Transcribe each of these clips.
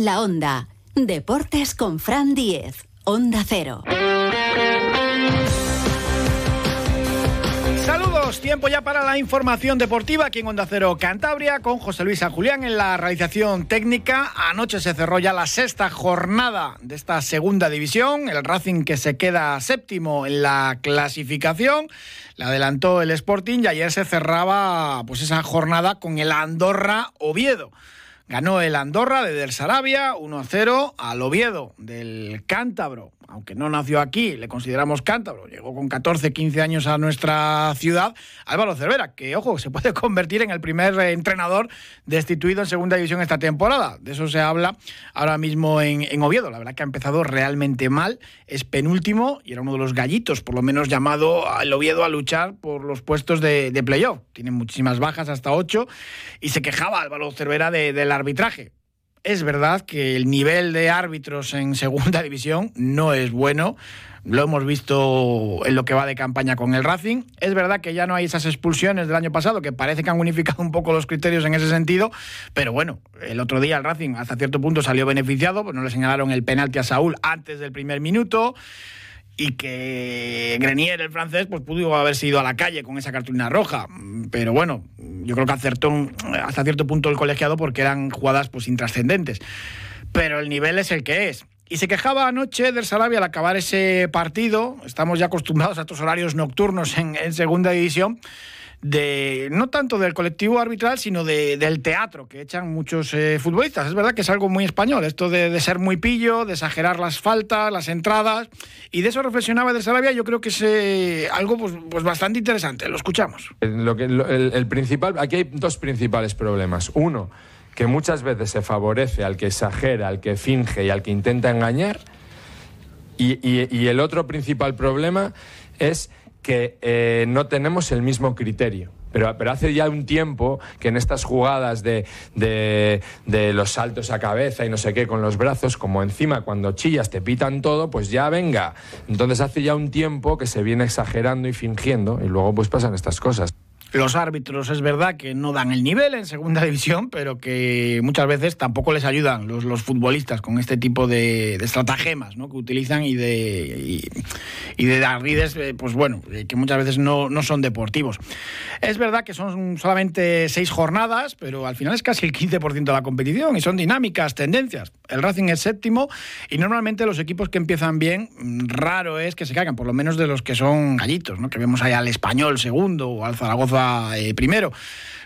La Onda. Deportes con Fran Diez. Onda Cero. Saludos, tiempo ya para la información deportiva aquí en Onda Cero Cantabria con José Luis San Julián en la realización técnica. Anoche se cerró ya la sexta jornada de esta segunda división, el Racing que se queda séptimo en la clasificación. Le adelantó el Sporting y ayer se cerraba pues esa jornada con el Andorra Oviedo. Ganó el Andorra de Del Sarabia 1-0 al Oviedo del Cántabro aunque no nació aquí, le consideramos cántabro, llegó con 14, 15 años a nuestra ciudad, Álvaro Cervera, que ojo, se puede convertir en el primer eh, entrenador destituido en segunda división esta temporada. De eso se habla ahora mismo en, Oviedo. La verdad que ha empezado realmente mal, es penúltimo y era uno de los gallitos, por lo menos llamado al Oviedo a luchar por los puestos de, playoff. Tiene muchísimas bajas, hasta 8, y se quejaba Álvaro Cervera del arbitraje es verdad que el nivel de árbitros en segunda división no es bueno. Lo hemos visto en lo que va de campaña con el Racing. Es verdad que ya no hay esas expulsiones del año pasado, que parece que han unificado un poco los criterios en ese sentido. Pero bueno, el otro día el Racing hasta cierto punto salió beneficiado, pues no le señalaron el penalti a Saúl antes del primer minuto y que Grenier, el francés, pues pudo haber sido a la calle con esa cartulina roja. Pero bueno, yo creo que acertó hasta cierto punto el colegiado porque eran jugadas pues intrascendentes. Pero el nivel es el que es. Y se quejaba anoche del Sarabia al acabar ese partido. Estamos ya acostumbrados a estos horarios nocturnos en, en segunda división de no tanto del colectivo arbitral, sino del teatro que echan muchos eh, futbolistas. Es verdad que es algo muy español, esto de, ser muy pillo, de exagerar las faltas, las entradas, y de eso reflexionaba de Sarabia, yo creo que es eh, algo pues, pues, bastante interesante. Lo escuchamos. Lo que, el, principal, aquí hay dos principales problemas. Uno, que muchas veces se favorece al que exagera, al que finge y al que intenta engañar. y el otro principal problema es que eh, no tenemos el mismo criterio. Pero, pero, hace ya un tiempo que en estas jugadas de, de, de, los saltos a cabeza y no sé qué con los brazos, como encima cuando chillas te pitan todo, pues ya venga. Entonces hace ya un tiempo que se viene exagerando y fingiendo y luego pues pasan estas cosas. Los árbitros es verdad que no dan el nivel en segunda división, pero que muchas veces tampoco les ayudan los, los futbolistas con este tipo de, estratagemas ¿no? que utilizan y de, y, de arrides, eh, pues bueno, eh, que muchas veces no, no, son deportivos. Es verdad que son solamente seis jornadas, pero al final es casi el 15% de la competición y son dinámicas, tendencias. El Racing es séptimo y normalmente los equipos que empiezan bien, raro es que se caigan, por lo menos de los que son gallitos, ¿no? que vemos ahí al español segundo o al Zaragoza eh, primero.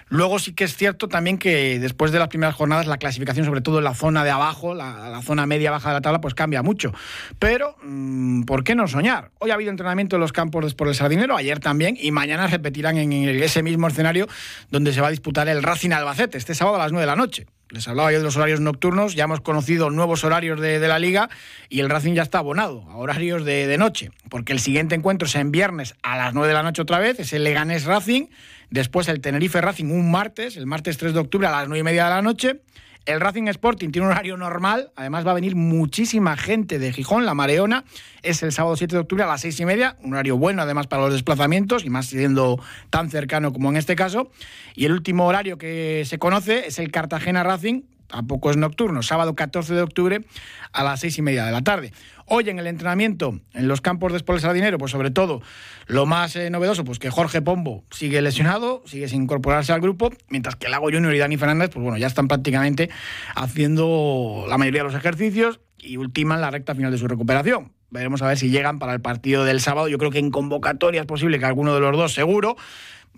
Luego sí que es cierto también que después de las primeras jornadas la clasificación, sobre todo en la zona de abajo, la, zona media-baja de la tabla, pues cambia mucho. Pero, mm, ¿por qué no soñar? Hoy ha habido entrenamiento en los campos por el Sardinero, ayer también, y mañana repetirán en ese mismo escenario donde se va a disputar el Racing Albacete, este sábado a las 9 de la noche. Les hablaba yo de los horarios nocturnos, ya hemos conocido nuevos horarios de, la liga y el Racing ya está abonado a horarios de, de, noche, porque el siguiente encuentro es en viernes a las 9 de la noche otra vez, es el Leganés Racing, después el Tenerife Racing un martes, el martes 3 de octubre a las 9 y media de la noche, el Racing Sporting tiene un horario normal, además va a venir muchísima gente de Gijón, la Mareona, es el sábado 7 de octubre a las 6 y media, un horario bueno además para los desplazamientos y más siendo tan cercano como en este caso. Y el último horario que se conoce es el Cartagena Racing, tampoco es nocturno, sábado 14 de octubre a las 6 y media de la tarde. Hoy en el entrenamiento, en los campos de Espoles Dinero, pues sobre todo lo más eh, novedoso, pues que Jorge Pombo sigue lesionado, sigue sin incorporarse al grupo, mientras que Lago Junior y Dani Fernández, pues bueno, ya están prácticamente haciendo la mayoría de los ejercicios y ultiman la recta final de su recuperación. Veremos a ver si llegan para el partido del sábado. Yo creo que en convocatoria es posible que alguno de los dos, seguro,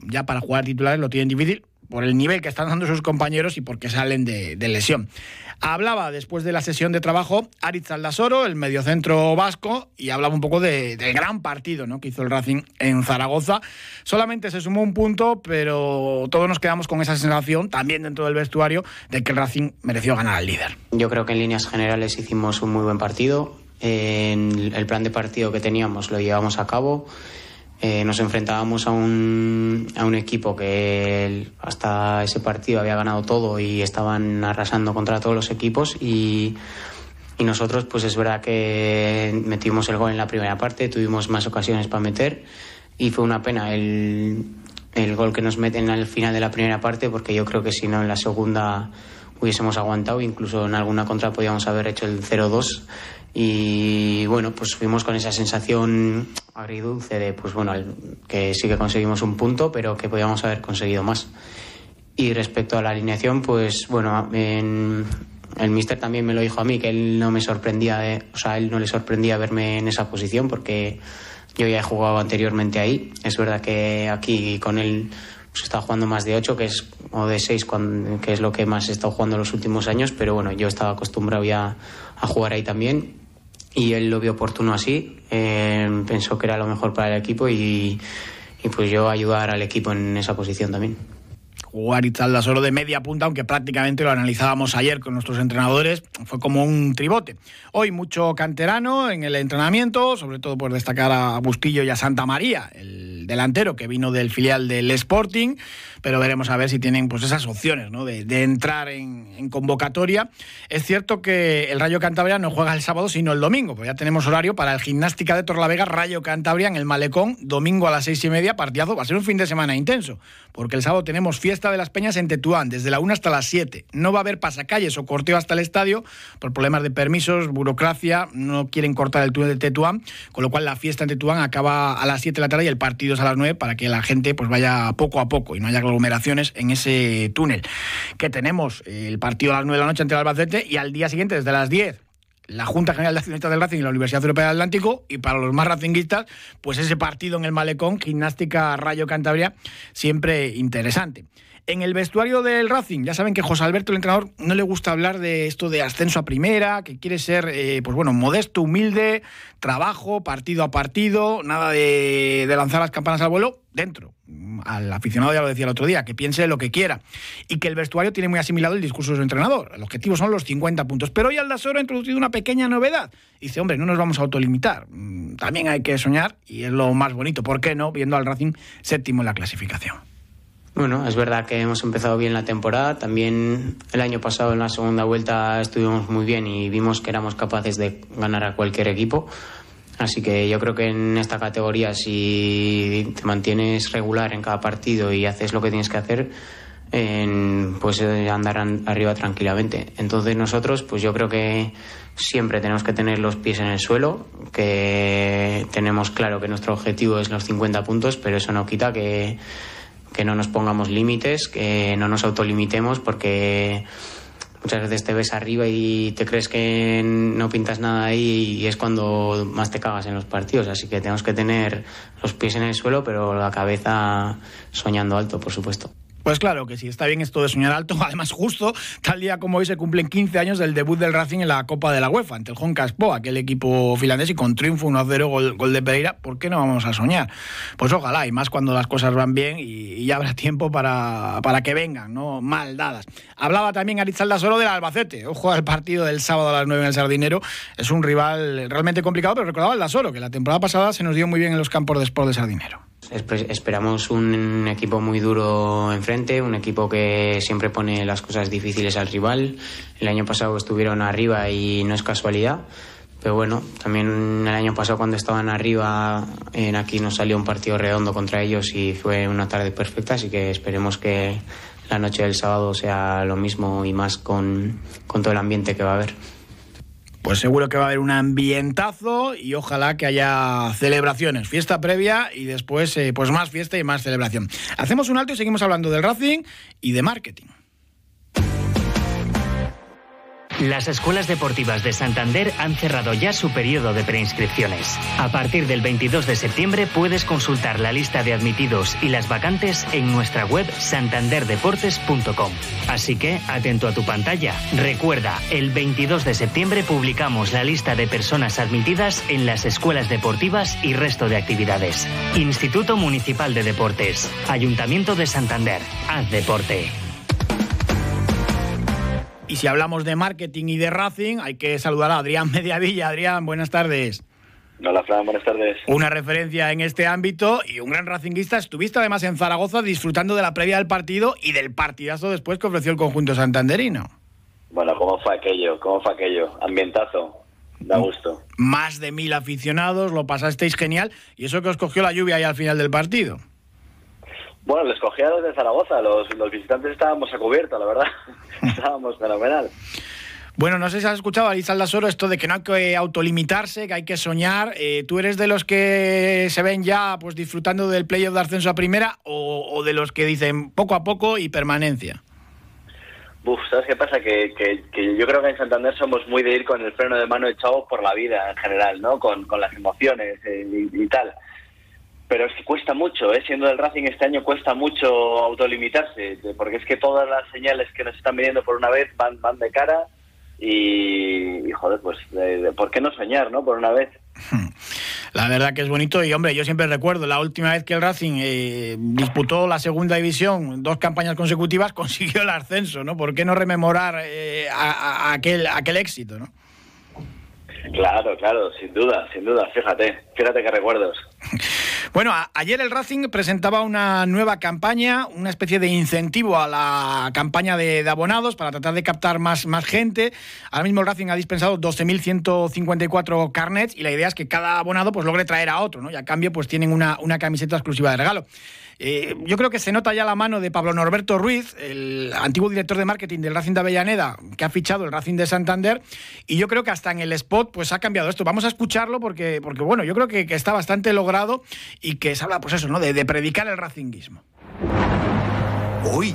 ya para jugar titulares lo tienen difícil por el nivel que están dando sus compañeros y porque salen de, lesión. Hablaba después de la sesión de trabajo Aritz Aldasoro, el mediocentro vasco, y hablaba un poco del gran partido ¿no? que hizo el Racing en Zaragoza. Solamente se sumó un punto, pero todos nos quedamos con esa sensación, también dentro del vestuario, de que el Racing mereció ganar al líder. Yo creo que en líneas generales hicimos un muy buen partido. En el plan de partido que teníamos lo llevamos a cabo. Eh, nos enfrentábamos a un, a un equipo que hasta ese partido había ganado todo y estaban arrasando contra todos los equipos y, y nosotros pues es verdad que metimos el gol en la primera parte, tuvimos más ocasiones para meter y fue una pena el, el gol que nos meten al final de la primera parte porque yo creo que si no en la segunda hubiésemos aguantado, incluso en alguna contra podíamos haber hecho el 0-2 y bueno, pues fuimos con esa sensación agridulce de, pues bueno, que sí que conseguimos un punto, pero que podíamos haber conseguido más. Y respecto a la alineación, pues bueno, el míster también me lo dijo a mí, que él no me sorprendía, o sea, él no le sorprendía verme en esa posición porque yo ya he jugado anteriormente ahí. Es verdad que aquí con él pues, está jugando más de 8, que es, o de 6, que es lo que más he estado jugando los últimos años, pero bueno, yo estaba acostumbrado ya a jugar ahí también y él lo vio oportuno así, eh, pensó que era lo mejor para el equipo y, y pues yo ayudar al equipo en esa posición también jugar Itzalda solo de media punta, aunque prácticamente lo analizábamos ayer con nuestros entrenadores, fue como un tribote. Hoy mucho canterano en el entrenamiento, sobre todo por destacar a Bustillo y a Santa María, el delantero que vino del filial del Sporting, pero veremos a ver si tienen pues esas opciones ¿no? de, entrar en, convocatoria. Es cierto que el Rayo Cantabria no juega el sábado, sino el domingo, pues ya tenemos horario para el Gimnástica de Torlavega, Rayo Cantabria en el Malecón, domingo a las seis y media, partidazo. Va a ser un fin de semana intenso, porque el sábado tenemos fiesta de las Peñas en Tetuán, desde la 1 hasta las 7. No va a haber pasacalles o corteo hasta el estadio por problemas de permisos, burocracia, no quieren cortar el túnel de Tetuán, con lo cual la fiesta en Tetuán acaba a las 7 de la tarde y el partido a las 9 para que la gente pues vaya poco a poco y no haya aglomeraciones en ese túnel. Que tenemos el partido a las 9 de la noche ante el Albacete y al día siguiente desde las 10 la Junta General de Accionistas del Racing y la Universidad Europea del Atlántico y para los más racinguistas, pues ese partido en el Malecón, Gimnástica Rayo Cantabria, siempre interesante. En el vestuario del Racing, ya saben que José Alberto, el entrenador, no le gusta hablar de esto de ascenso a primera, que quiere ser, eh, pues bueno, modesto, humilde, trabajo, partido a partido, nada de, lanzar las campanas al vuelo, dentro. Al aficionado ya lo decía el otro día, que piense lo que quiera. Y que el vestuario tiene muy asimilado el discurso de su entrenador. El objetivo son los 50 puntos. Pero hoy Aldasoro ha introducido una pequeña novedad. Dice, hombre, no nos vamos a autolimitar. Mm, también hay que soñar y es lo más bonito. ¿Por qué no? Viendo al Racing séptimo en la clasificación. Bueno, es verdad que hemos empezado bien la temporada. También el año pasado en la segunda vuelta estuvimos muy bien y vimos que éramos capaces de ganar a cualquier equipo. Así que yo creo que en esta categoría, si te mantienes regular en cada partido y haces lo que tienes que hacer, pues andarán arriba tranquilamente. Entonces nosotros, pues yo creo que siempre tenemos que tener los pies en el suelo, que tenemos claro que nuestro objetivo es los 50 puntos, pero eso no quita que que no nos pongamos límites, que no nos autolimitemos, porque muchas veces te ves arriba y te crees que no pintas nada ahí y es cuando más te cagas en los partidos. Así que tenemos que tener los pies en el suelo, pero la cabeza soñando alto, por supuesto. Pues claro que sí, está bien esto de soñar alto. Además, justo tal día como hoy se cumplen 15 años del debut del Racing en la Copa de la UEFA ante el Caspo, aquel equipo finlandés, y con triunfo 1-0 gol, de Pereira. ¿Por qué no vamos a soñar? Pues ojalá, y más cuando las cosas van bien y, habrá tiempo para, para, que vengan, ¿no? Mal dadas. Hablaba también Arizalda solo del Albacete. Ojo al partido del sábado a las 9 en el Sardinero. Es un rival realmente complicado, pero recordaba el Solo, que la temporada pasada se nos dio muy bien en los campos de Sport de Sardinero. Esperamos un equipo muy duro enfrente, un equipo que siempre pone las cosas difíciles al rival. El año pasado estuvieron arriba y no es casualidad. Pero bueno, también el año pasado cuando estaban arriba, en aquí nos salió un partido redondo contra ellos y fue una tarde perfecta, así que esperemos que la noche del sábado sea lo mismo y más con, con todo el ambiente que va a haber pues seguro que va a haber un ambientazo y ojalá que haya celebraciones, fiesta previa y después eh, pues más fiesta y más celebración. Hacemos un alto y seguimos hablando del Racing y de marketing. Las escuelas deportivas de Santander han cerrado ya su periodo de preinscripciones. A partir del 22 de septiembre puedes consultar la lista de admitidos y las vacantes en nuestra web santanderdeportes.com. Así que, atento a tu pantalla. Recuerda, el 22 de septiembre publicamos la lista de personas admitidas en las escuelas deportivas y resto de actividades. Instituto Municipal de Deportes. Ayuntamiento de Santander. Haz deporte. Y si hablamos de marketing y de Racing, hay que saludar a Adrián Mediavilla. Adrián, buenas tardes. Hola, Fran, buenas tardes. Una referencia en este ámbito y un gran racinguista. Estuviste además en Zaragoza disfrutando de la previa del partido y del partidazo después que ofreció el conjunto santanderino. Bueno, ¿cómo fue aquello? ¿Cómo fue aquello? Ambientazo. Da gusto. Más de mil aficionados, lo pasasteis genial y eso que os cogió la lluvia ahí al final del partido. Bueno, les cogía los de Zaragoza, los, los visitantes estábamos a cubierto, la verdad. estábamos fenomenal. Bueno, no sé si has escuchado, Aliza Aldasoro, esto de que no hay que autolimitarse, que hay que soñar. Eh, ¿Tú eres de los que se ven ya pues disfrutando del playoff de ascenso a primera o, o, de los que dicen poco a poco y permanencia? Uf, ¿sabes qué pasa? Que, que, que, yo creo que en Santander somos muy de ir con el freno de mano echado por la vida en general, ¿no? Con, con las emociones eh, y, y, tal. Pero es que cuesta mucho, ¿eh? Siendo del Racing este año cuesta mucho autolimitarse, porque es que todas las señales que nos están viniendo por una vez van, van de cara y, y joder, pues, ¿por qué no soñar, no? Por una vez. La verdad que es bonito y hombre, yo siempre recuerdo la última vez que el Racing eh, disputó la segunda división, dos campañas consecutivas, consiguió el ascenso, ¿no? ¿Por qué no rememorar eh, a, a aquel, aquel éxito, no? Claro, claro, sin duda, sin duda, fíjate, fíjate qué recuerdos. Bueno, ayer el Racing presentaba una nueva campaña, una especie de incentivo a la campaña de, de, abonados para tratar de captar más, más gente. Ahora mismo el Racing ha dispensado 12.154 carnets y la idea es que cada abonado pues logre traer a otro, ¿no? Y a cambio pues tienen una, una camiseta exclusiva de regalo. Eh, yo creo que se nota ya la mano de Pablo Norberto Ruiz, el antiguo director de marketing del Racing de Avellaneda, que ha fichado el Racing de Santander, y yo creo que hasta en el spot pues ha cambiado esto. Vamos a escucharlo porque, porque bueno, yo creo que, está bastante logrado y que se habla, pues eso, ¿no? De, de predicar el racinguismo. Hoy,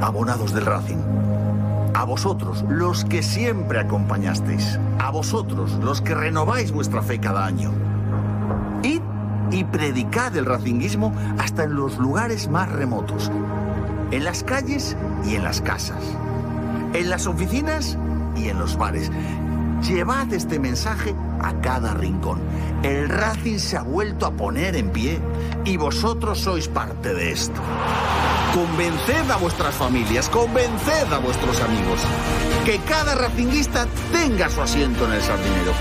abonados del Racing. A vosotros, los que siempre acompañasteis. A vosotros, los que renováis vuestra fe cada año. Y predicad el racinguismo hasta en los lugares más remotos, en las calles y en las casas, en las oficinas y en los bares. Llevad este mensaje a cada rincón. El Racing se ha vuelto a poner en pie y vosotros sois parte de esto. Convenced a vuestras familias, convenced a vuestros amigos. Que cada racinguista tenga su asiento en el sardinero.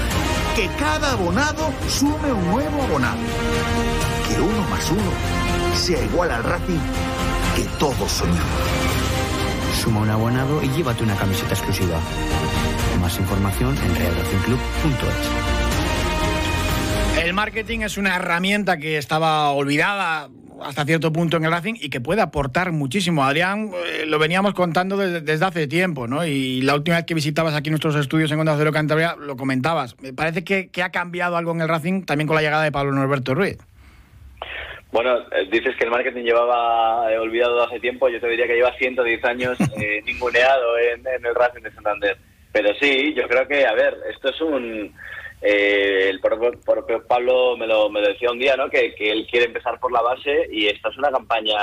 Que cada abonado sume un nuevo abonado. Que uno más uno sea igual al Racing que todos soñamos. Suma un abonado y llévate una camiseta exclusiva. Más información en realracingclub.es. El marketing es una herramienta que estaba olvidada hasta cierto punto en el Racing y que puede aportar muchísimo. Adrián, eh, lo veníamos contando desde, desde, hace tiempo, ¿no? Y la última vez que visitabas aquí nuestros estudios en Onda Cero Cantabria, lo comentabas. Me parece que, que, ha cambiado algo en el Racing también con la llegada de Pablo Norberto Ruiz. Bueno, eh, dices que el marketing llevaba eh, olvidado hace tiempo, yo te diría que lleva 110 años eh, ninguneado en, en el Racing de Santander. Pero sí, yo creo que, a ver, esto es un... Eh, el propio, Pablo me lo, me lo, decía un día, ¿no? Que, que, él quiere empezar por la base y esta es una campaña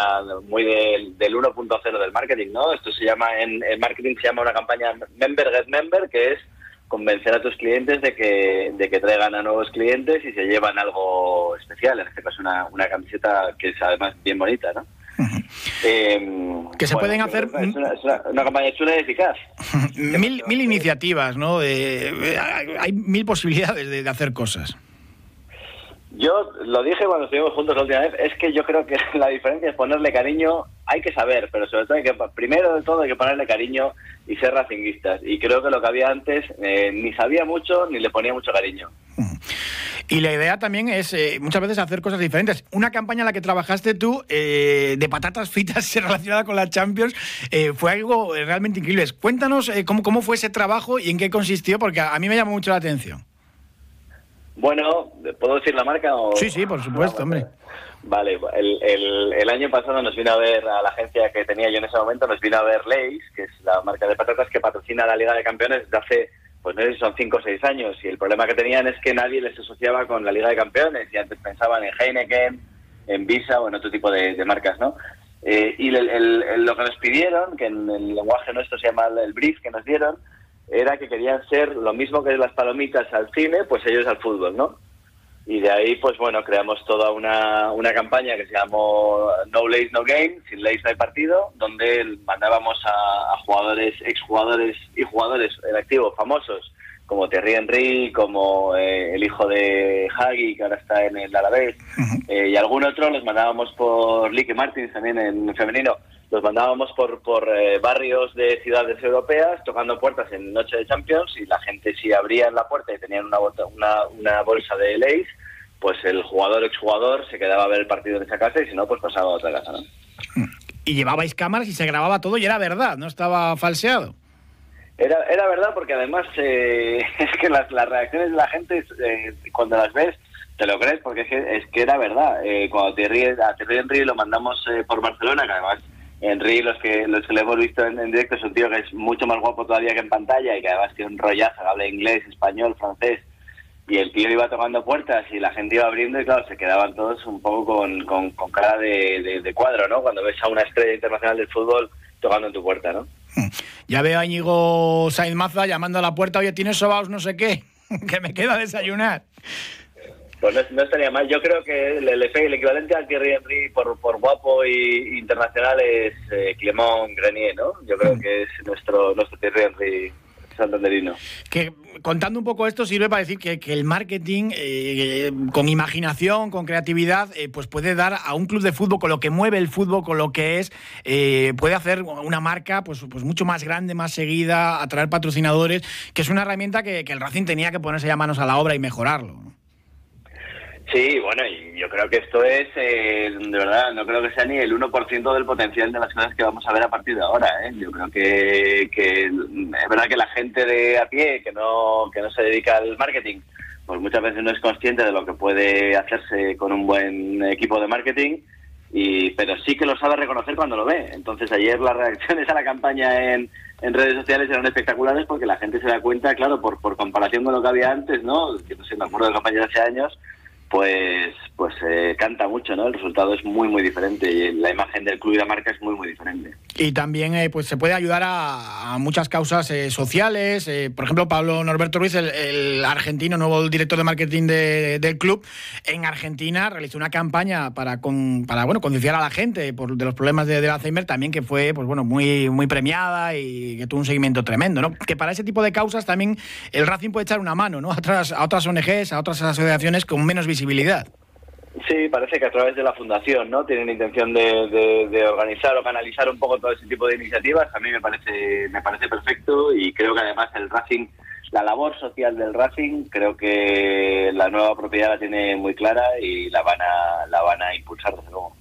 muy del, del 1.0 del marketing, ¿no? Esto se llama, en el marketing se llama una campaña Member Get Member, que es convencer a tus clientes de que, de que traigan a nuevos clientes y se llevan algo especial, en este caso una, una camiseta que es además bien bonita, ¿no? Eh, que se bueno, pueden hacer es una, es una, una, campaña chula y eficaz. Mil, mil iniciativas no eh, hay mil posibilidades de, de, hacer cosas. Yo lo dije cuando estuvimos juntos la última vez es que yo creo que la diferencia es ponerle cariño hay que saber pero sobre todo hay que primero de todo hay que ponerle cariño y ser racinguistas. Y creo que lo que había antes eh, ni sabía mucho ni le ponía mucho cariño. -huh. Y la idea también es eh, muchas veces hacer cosas diferentes. Una campaña en la que trabajaste tú eh, de patatas fritas relacionada con la Champions eh, fue algo realmente increíble. Cuéntanos eh, cómo, cómo fue ese trabajo y en qué consistió, porque a, a mí me llamó mucho la atención. Bueno, ¿puedo decir la marca? O... Sí, sí, por supuesto, hombre. Vale, el, el, el, año pasado nos vino a ver a la agencia que tenía yo en ese momento, nos vino a ver Leis, que es la marca de patatas que patrocina la Liga de Campeones desde hace pues no son 5 o 6 años, y el problema que tenían es que nadie les asociaba con la Liga de Campeones, y antes pensaban en Heineken, en Visa o en otro tipo de, marcas, ¿no? Eh, y lo que nos pidieron, que en el lenguaje nuestro se llama el brief que nos dieron, era que querían ser lo mismo que las palomitas al cine, pues ellos al fútbol, ¿no? Y de ahí, pues bueno, creamos toda una, una campaña que se llamó No Lace No Game, sin Lace no hay partido, donde mandábamos a, a jugadores, exjugadores y jugadores en activo famosos, como Thierry Henry, como eh, el hijo de Hagi, que ahora está en el Alavés, uh -huh. eh, y algún otro los mandábamos por Lique Martins también en femenino, los mandábamos por, por eh, barrios de ciudades europeas, tocando puertas en Noche de Champions, y la gente si abrían la puerta y tenían una, una, una bolsa de Lace, pues el jugador exjugador se quedaba a ver el partido en esa casa y si no, pues pasaba a otra casa, ¿no? y llevabais cámaras y se grababa todo y era verdad, no estaba falseado. Era, era verdad porque además eh, es que las, las, reacciones de la gente eh, cuando las ves te lo crees porque es que, es que era verdad. Eh, cuando te ríes, a Thierry Henry lo mandamos eh, por Barcelona, que además Henry, los que los que le hemos visto en, directo, es un tío que es mucho más guapo todavía que en pantalla y que además tiene un rollazo, habla inglés, español, francés. Y el tío iba tocando puertas y la gente iba abriendo y claro, se quedaban todos un poco con, con, cara de, de, cuadro, ¿no? Cuando ves a una estrella internacional del fútbol tocando en tu puerta, ¿no? Ya veo a Íñigo Sainz Maza llamando a la puerta, oye, ¿tienes sobaos no sé qué? que me queda desayunar. Pues no, no, estaría mal. Yo creo que el, el, el equivalente al Thierry Henry por, por guapo y internacional es eh, Clement Grenier, ¿no? Yo creo mm. que es nuestro, nuestro Thierry Henry santanderino. Que contando un poco esto sirve para decir que, que el marketing eh, con imaginación, con creatividad, eh, pues puede dar a un club de fútbol con lo que mueve el fútbol, con lo que es, eh, puede hacer una marca pues, pues mucho más grande, más seguida, atraer patrocinadores, que es una herramienta que, el Racing tenía que ponerse ya manos a la obra y mejorarlo. Sí, bueno, y yo creo que esto es, eh, de verdad, no creo que sea ni el 1% del potencial de las cosas que vamos a ver a partir de ahora. ¿eh? Yo creo que, que es verdad que la gente de a pie, que no, que no se dedica al marketing, pues muchas veces no es consciente de lo que puede hacerse con un buen equipo de marketing, y pero sí que lo sabe reconocer cuando lo ve. Entonces ayer las reacciones a la campaña en, en redes sociales eran espectaculares porque la gente se da cuenta, claro, por, por comparación con lo que había antes, ¿no? Que no sé, me acuerdo de hace años, pues pues eh, canta mucho, ¿no? El resultado es muy muy diferente y la imagen del club y la marca es muy muy diferente. Y también eh, pues se puede ayudar a, muchas causas eh, sociales, eh, por ejemplo Pablo Norberto Ruiz, el, argentino, nuevo director de marketing de, del club, en Argentina realizó una campaña para con, para bueno a la gente por de los problemas de, del Alzheimer, también que fue pues bueno muy muy premiada y que tuvo un seguimiento tremendo, ¿no? Que para ese tipo de causas también el Racing puede echar una mano, ¿no? A otras a otras ONGs, a otras asociaciones con menos visibilidad. Sí, parece que a través de la fundación, ¿no? Tienen intención de, de, de, organizar o canalizar un poco todo ese tipo de iniciativas. A mí me parece me parece perfecto y creo que además el Racing, la labor social del Racing, creo que la nueva propiedad la tiene muy clara y la van a la van a impulsar desde luego.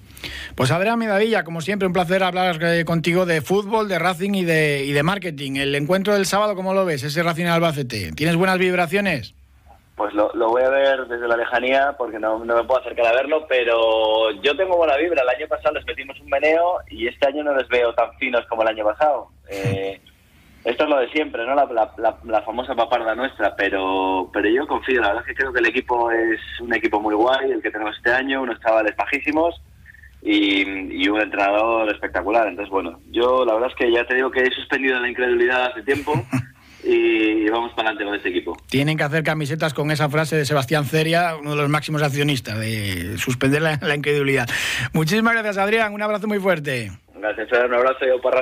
Pues Adrián Medavilla, como siempre, un placer hablar contigo de fútbol, de Racing y de, y de marketing. El encuentro del sábado, ¿cómo lo ves? Ese Racing Albacete. ¿Tienes buenas vibraciones? Pues lo, lo, voy a ver desde la lejanía porque no, no, me puedo acercar a verlo, pero yo tengo buena vibra. El año pasado les metimos un meneo y este año no les veo tan finos como el año pasado. Eh, esto es lo de siempre, ¿no? La, la, la, famosa paparda nuestra, pero pero yo confío. La verdad es que creo que el equipo es un equipo muy guay, el que tenemos este año, unos chavales bajísimos y, y un entrenador espectacular. Entonces, bueno, yo la verdad es que ya te digo que he suspendido la incredulidad hace tiempo. y vamos para adelante con este equipo. Tienen que hacer camisetas con esa frase de Sebastián Ceria, uno de los máximos accionistas, de suspender la, la incredulidad. Muchísimas gracias, Adrián. Un abrazo muy fuerte. Gracias, un abrazo yo para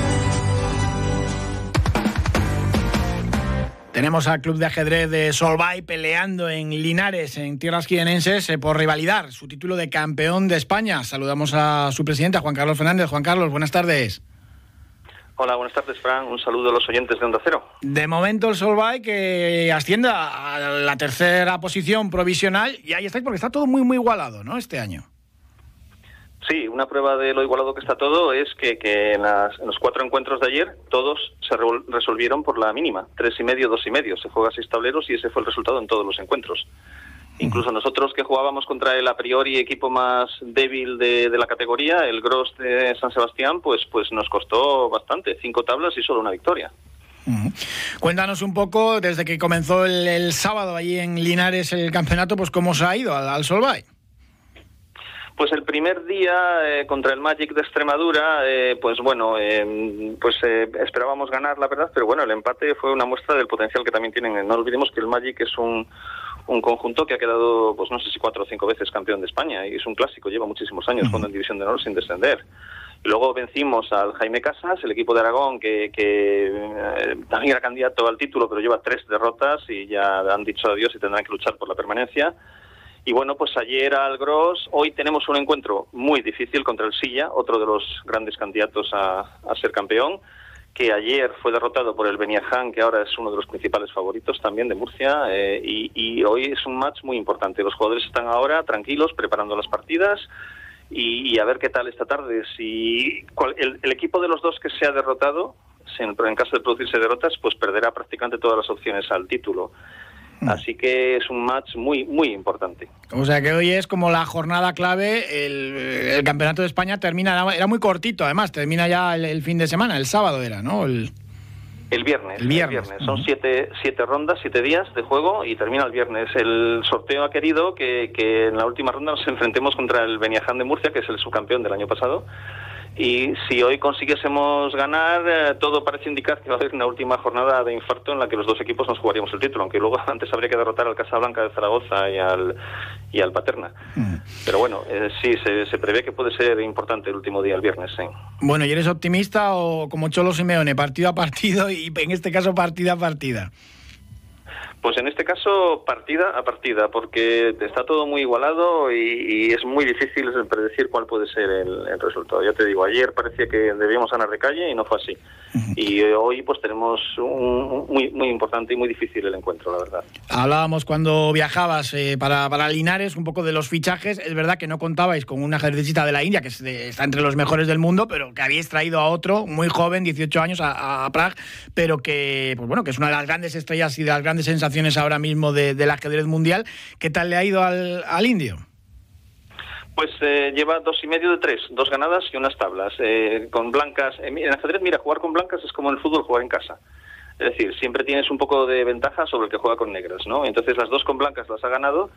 Tenemos al club de ajedrez de Solvay peleando en Linares, en tierras quienenses, eh, por rivalidad su título de campeón de España. Saludamos a su presidente, Juan Carlos Fernández. Juan Carlos, buenas tardes. Hola, buenas tardes, Fran. Un saludo a los oyentes de Onda Cero. De momento el Solvay que asciende a la tercera posición provisional y ahí estáis porque está todo muy, muy igualado, ¿no? Este año. Sí, una prueba de lo igualado que está todo es que, que en, las, en, los cuatro encuentros de ayer todos se re resolvieron por la mínima, tres y medio, dos y medio. Se juega seis tableros y ese fue el resultado en todos los encuentros. Incluso nosotros que jugábamos contra el a priori equipo más débil de, de la categoría, el Gross de San Sebastián, pues, pues nos costó bastante, cinco tablas y solo una victoria. Uh -huh. Cuéntanos un poco, desde que comenzó el, el, sábado allí en Linares el campeonato, pues cómo se ha ido al, al Solvay. Pues el primer día eh, contra el Magic de Extremadura, eh, pues bueno, eh, pues esperábamos ganar, la verdad, pero bueno, el empate fue una muestra del potencial que también tienen. No olvidemos que el Magic es un, un conjunto que ha quedado, pues no sé si cuatro o cinco veces campeón de España y es un clásico, lleva muchísimos años jugando en División de Honor sin descender. Luego vencimos al Jaime Casas, el equipo de Aragón, que, que eh, también era candidato al título, pero lleva tres derrotas y ya han dicho adiós y tendrán que luchar por la permanencia. Y bueno, pues ayer al Gros, hoy tenemos un encuentro muy difícil contra el Silla, otro de los grandes candidatos a, a ser campeón, que ayer fue derrotado por el Beniaján, que ahora es uno de los principales favoritos también de Murcia, eh, y, hoy es un match muy importante. Los jugadores están ahora tranquilos, preparando las partidas, y, a ver qué tal esta tarde. Si cual- el, equipo de los dos que se ha derrotado, en, en caso de producirse derrotas, pues perderá prácticamente todas las opciones al título. Así que es un match muy, muy importante. O sea que hoy es como la jornada clave. El, el campeonato de España termina, era, muy cortito además, termina ya el, el fin de semana, el sábado era, ¿no? El- El viernes. El viernes. Son siete, siete rondas, siete días de juego y termina el viernes. El sorteo ha querido que, que en la última ronda nos enfrentemos contra el Beniaján de Murcia, que es el subcampeón del año pasado. Y si hoy consiguiésemos ganar, eh, todo parece indicar que va a haber una última jornada de infarto en la que los dos equipos nos jugaríamos el título, aunque luego antes habría que derrotar al Casablanca de Zaragoza y al, y al Paterna. Pero bueno, eh, sí, se, se prevé que puede ser importante el último día, el viernes. Bueno, ¿y eres optimista o como Cholo Simeone, partido a partido y en este caso partida a partida? Pues en este caso, partida a partida, porque está todo muy igualado y, y es muy difícil predecir cuál puede ser el, el resultado. Ya te digo, ayer parecía que debíamos ganar de calle y no fue así. Y hoy pues tenemos un, muy, muy importante y muy difícil el encuentro, la verdad. Hablábamos cuando viajabas eh, para, para Linares un poco de los fichajes. Es verdad que no contabais con una ejercita de la India, que está entre los mejores del mundo, pero que habéis traído a otro muy joven, 18 años, a, a Prague, pero que, pues bueno, que es una de las grandes estrellas y de las grandes sensaciones ahora mismo de- del ajedrez mundial. ¿Qué tal le ha ido al, al indio? Pues eh, lleva dos y medio de tres, dos ganadas y unas tablas. Eh, con blancas, eh, en ajedrez, mira, jugar con blancas es como en el fútbol jugar en casa. Es decir, siempre tienes un poco de ventaja sobre el que juega con negras, ¿no? Entonces las dos con blancas las ha ganado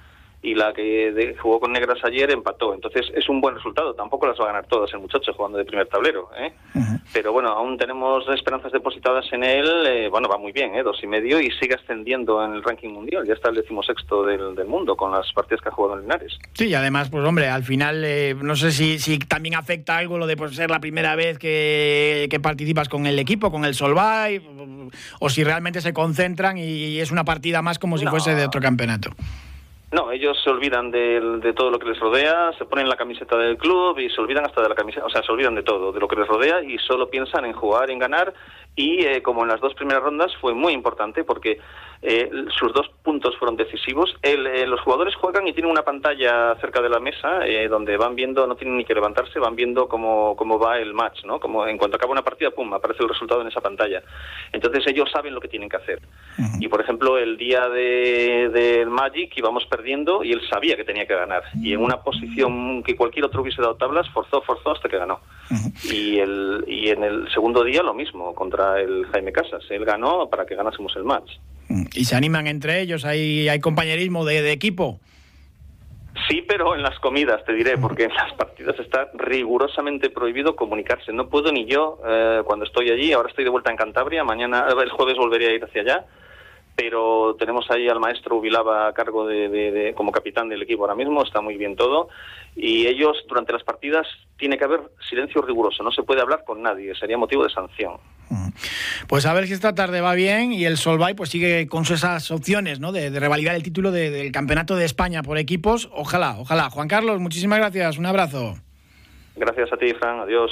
y la que de- jugó con negras ayer empató. Entonces es un buen resultado. Tampoco las va a ganar todas el muchacho jugando de primer tablero, ¿eh? Pero bueno, aún tenemos esperanzas depositadas en él. eh, bueno, va muy bien, ¿eh? Dos y medio y sigue ascendiendo en el ranking mundial. Ya está el decimosexto del, del mundo con las partidas que ha jugado en Linares. Sí, y además, pues hombre, al final eh, no sé si, si también afecta algo lo de pues, ser la primera vez que, que participas con el equipo, con el Solvay, o si realmente se concentran y es una partida más como si No. fuese de otro campeonato. No, ellos se olvidan de, todo lo que les rodea, se ponen la camiseta del club y se olvidan hasta de la camiseta, o sea, se olvidan de todo, de lo que les rodea y solo piensan en jugar, en ganar. Y eh, como en las dos primeras rondas fue muy importante porque eh, sus dos puntos fueron decisivos. El, eh, los jugadores juegan y tienen una pantalla cerca de la mesa eh, donde van viendo, no tienen ni que levantarse, van viendo cómo, cómo va el match, ¿no? Como en cuanto acaba una partida, pum, aparece el resultado en esa pantalla. Entonces ellos saben lo que tienen que hacer. Y por ejemplo, el día de- del Magic íbamos perdiendo y él sabía que tenía que ganar. Y en una posición que cualquier otro hubiese dado tablas, forzó, forzó hasta que ganó. Y, el, y en el segundo día lo mismo, contra el Jaime Casas. Él ganó para que ganásemos el match. Y se animan entre ellos, hay, hay compañerismo de, de equipo. Sí, pero en las comidas, te diré, porque en las partidas está rigurosamente prohibido comunicarse. No puedo ni yo, eh, cuando estoy allí, ahora estoy de vuelta en Cantabria, mañana, el jueves volveré a ir hacia allá, pero tenemos ahí al maestro Ubilaba a cargo de, de- de- como capitán del equipo ahora mismo, está muy bien todo, y ellos durante las partidas tiene que haber silencio riguroso, no se puede hablar con nadie, sería motivo de sanción. Pues a ver si esta tarde va bien y el Solvay pues sigue con esas opciones ¿no? de, de revalidar el título de- del Campeonato de España por equipos. Ojalá, ojalá. Juan Carlos, muchísimas gracias. Un abrazo. Gracias a ti, Fran, adiós.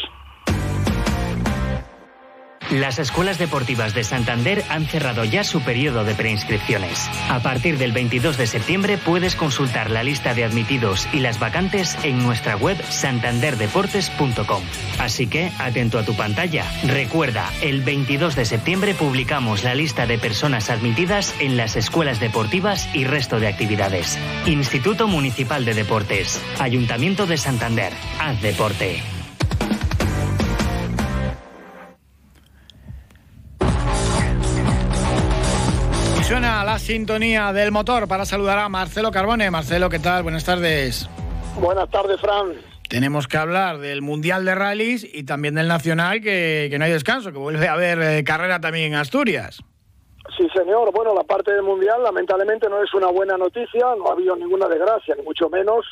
Las escuelas deportivas de Santander han cerrado ya su periodo de preinscripciones. A partir del 22 de septiembre puedes consultar la lista de admitidos y las vacantes en nuestra web santanderdeportes.com. Así que, atento a tu pantalla. Recuerda, el 22 de septiembre publicamos la lista de personas admitidas en las escuelas deportivas y resto de actividades. Instituto Municipal de Deportes. Ayuntamiento de Santander. Haz deporte. Sintonía del motor para saludar a Marcelo Carbone. Marcelo, ¿qué tal? Buenas tardes. Buenas tardes, Fran. Tenemos que hablar del Mundial de Rallys y también del Nacional, que, que no hay descanso, que vuelve a haber eh, carrera también en Asturias. Sí, señor. Bueno, la parte del Mundial lamentablemente no es una buena noticia, no ha habido ninguna desgracia, ni mucho menos.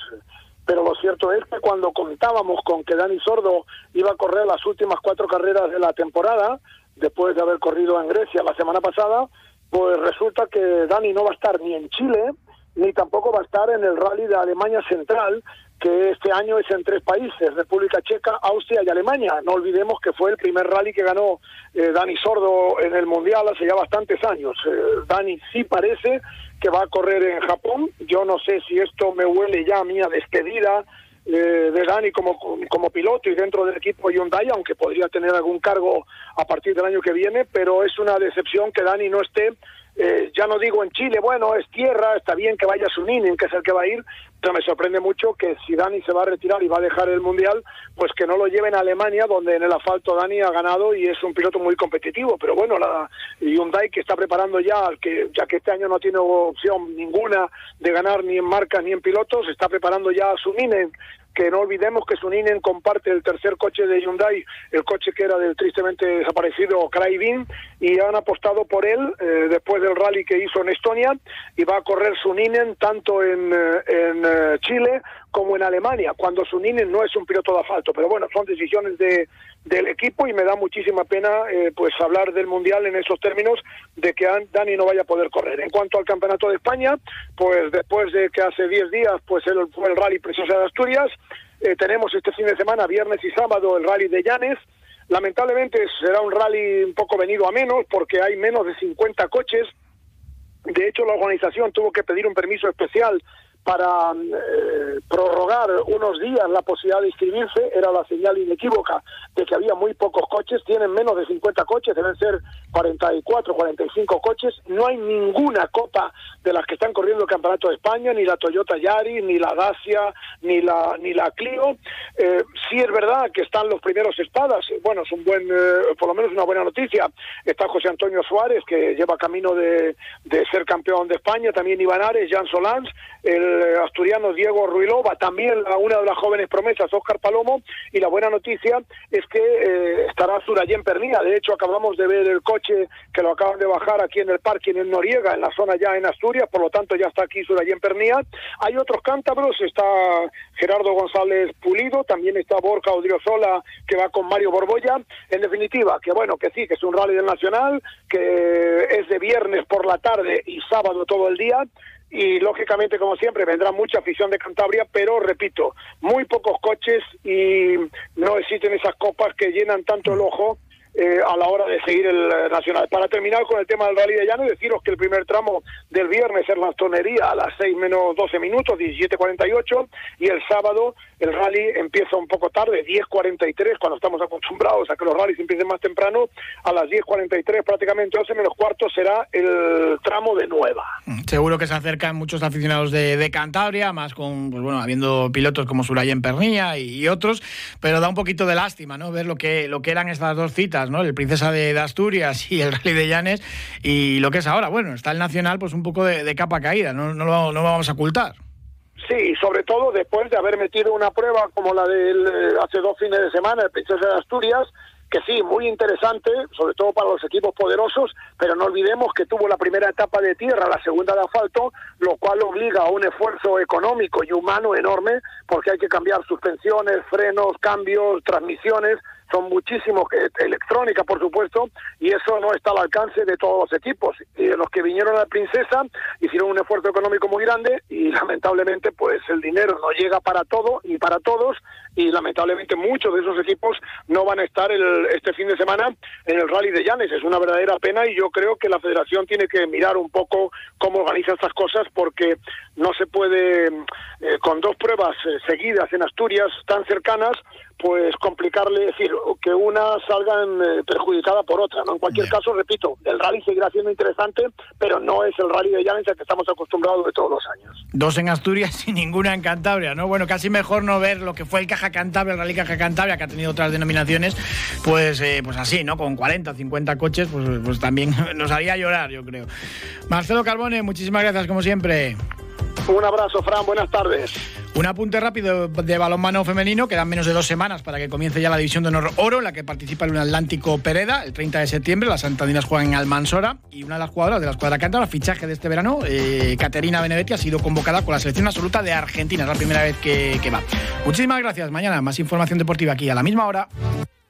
pero lo cierto es que cuando contábamos con que Dani Sordo iba a correr las últimas cuatro carreras de la temporada, después de haber corrido en Grecia la semana pasada, pues resulta que Dani no va a estar ni en Chile, ni tampoco va a estar en el rally de Alemania Central, que este año es en tres países, República Checa, Austria y Alemania. No olvidemos que fue el primer rally que ganó eh, Dani Sordo en el Mundial hace ya bastantes años. Eh, Dani sí parece que va a correr en Japón. Yo no sé si esto me huele ya a a despedida eh, de Dani como, como piloto y dentro del equipo Hyundai, aunque podría tener algún cargo a partir del año que viene, pero es una decepción que Dani no esté eh, ya no digo en Chile, bueno, es tierra, está bien que vaya Suninen, que es el que va a ir, pero me sorprende mucho que si Dani se va a retirar y va a dejar el Mundial, pues que no lo lleven a Alemania, donde en el asfalto Dani ha ganado y es un piloto muy competitivo. Pero bueno, la Hyundai que está preparando ya, que ya que este año no tiene opción ninguna de ganar ni en marcas ni en pilotos, está preparando ya a Suninen que no olvidemos que Suninen comparte el tercer coche de Hyundai, el coche que era del tristemente desaparecido Kraivin, y han apostado por él eh, después del rally que hizo en Estonia, y va a correr Suninen tanto en, eh, en eh, Chile como en Alemania, cuando Suninen no es un piloto de asfalto, pero bueno, son decisiones de, del equipo y me da muchísima pena pues hablar del Mundial en esos términos de que Dani no vaya a poder correr. En cuanto al Campeonato de España, pues después de que hace 10 días pues él fue el Rally Preciosa de Asturias, eh, tenemos este fin de semana, viernes y sábado, el rally de Llanes. Lamentablemente será un rally un poco venido a menos porque hay menos de 50 coches. De hecho, la organización tuvo que pedir un permiso especial para eh, prorrogar unos días la posibilidad de inscribirse, era la señal inequívoca de que había muy pocos coches, tienen menos de 50 coches, deben ser 44, 45 coches, no hay ninguna copa de las que están corriendo el Campeonato de España, ni la Toyota Yaris, ni la Dacia, ni la ni la Clio. Eh, sí es verdad que están los primeros espadas, bueno, es un buen, eh, por lo menos una buena noticia. Está José Antonio Suárez, que lleva camino de, de ser campeón de España, también Iván Ares, Jan Solans, el asturiano Diego Ruilova, también una de las jóvenes promesas, Óscar Palomo, y la buena noticia es que eh, estará Surayén Pernía. De hecho, acabamos de ver el coche que lo acaban de bajar aquí en el parking en Noriega, en la zona ya en Asturias, por lo tanto ya está aquí Surayén Pernía. Hay otros cántabros, está Gerardo González Pulido, también está Borja Odriozola, que va con Mario Borbolla. En definitiva, que bueno, que sí, que es un rally del Nacional, que es de viernes por la tarde y sábado todo el día, y lógicamente, como siempre, vendrá mucha afición de Cantabria, pero repito, muy pocos coches y no existen esas copas que llenan tanto el ojo eh, a la hora de seguir el eh, Nacional. Para terminar con el tema del Rally de Llano, deciros que el primer tramo del viernes es la tonería a las 6 menos 12 minutos, 17.48, y el sábado el rally empieza un poco tarde, 10.43, cuando estamos acostumbrados a que los rallies empiecen más temprano, a las 10.43, prácticamente 11 menos cuarto, será el tramo de Nueva. Mm, seguro que se acercan muchos aficionados de, Cantabria, más con, pues bueno, habiendo pilotos como Surayen Pernilla y, otros, pero da un poquito de lástima, ¿no? Ver lo que, lo que eran estas dos citas El Princesa de, Asturias y el Rally de Llanes y lo que es ahora. Bueno, está el Nacional pues un poco de, capa caída, no, no, lo, no vamos a ocultar. Sí, sobre todo después de haber metido una prueba como la del eh, hace dos fines de semana, el Princesa de Asturias, que sí, muy interesante, sobre todo para los equipos poderosos, pero no olvidemos que tuvo la primera etapa de tierra, la segunda de asfalto, lo cual obliga a un esfuerzo económico y humano enorme, porque hay que cambiar suspensiones, frenos, cambios, transmisiones, son muchísimos, electrónica por supuesto, y eso no está al alcance de todos los equipos. Y los que vinieron a la Princesa hicieron un esfuerzo económico muy grande y lamentablemente pues el dinero no llega para todo y para todos y lamentablemente muchos de esos equipos no van a estar el, este fin de semana en el Rally de Llanes. Es una verdadera pena y yo creo que la federación tiene que mirar un poco cómo organiza estas cosas porque no se puede, eh, con dos pruebas eh, seguidas en Asturias tan cercanas, pues complicarle, decir, que una salga eh, perjudicada por otra. ¿no? En cualquier caso, repito, el rally seguirá siendo interesante, pero no es el rally de Llanes al que estamos acostumbrados de todos los años. Dos en Asturias y ninguna en Cantabria, ¿no? Bueno, casi mejor no ver lo que fue el Caja Cantabria, el Rally Caja Cantabria, que ha tenido otras denominaciones, pues, eh, pues así, ¿no? Con 40, 50 coches, pues, pues también nos haría llorar, yo creo. Marcelo Carbone, muchísimas gracias, como siempre. Un abrazo, Fran, buenas tardes. Un apunte rápido de balonmano femenino, quedan menos de dos semanas para que comience ya la división de honor oro, en la que participa el Atlántico Pereda, el 30 de septiembre, las Santaninas juegan en Almansora, y una de las jugadoras de la escuadra canta, el fichaje de este verano, eh, Caterina Benedetti, ha sido convocada con la selección absoluta de Argentina, es la primera vez que, que va. Muchísimas gracias, mañana más información deportiva aquí a la misma hora.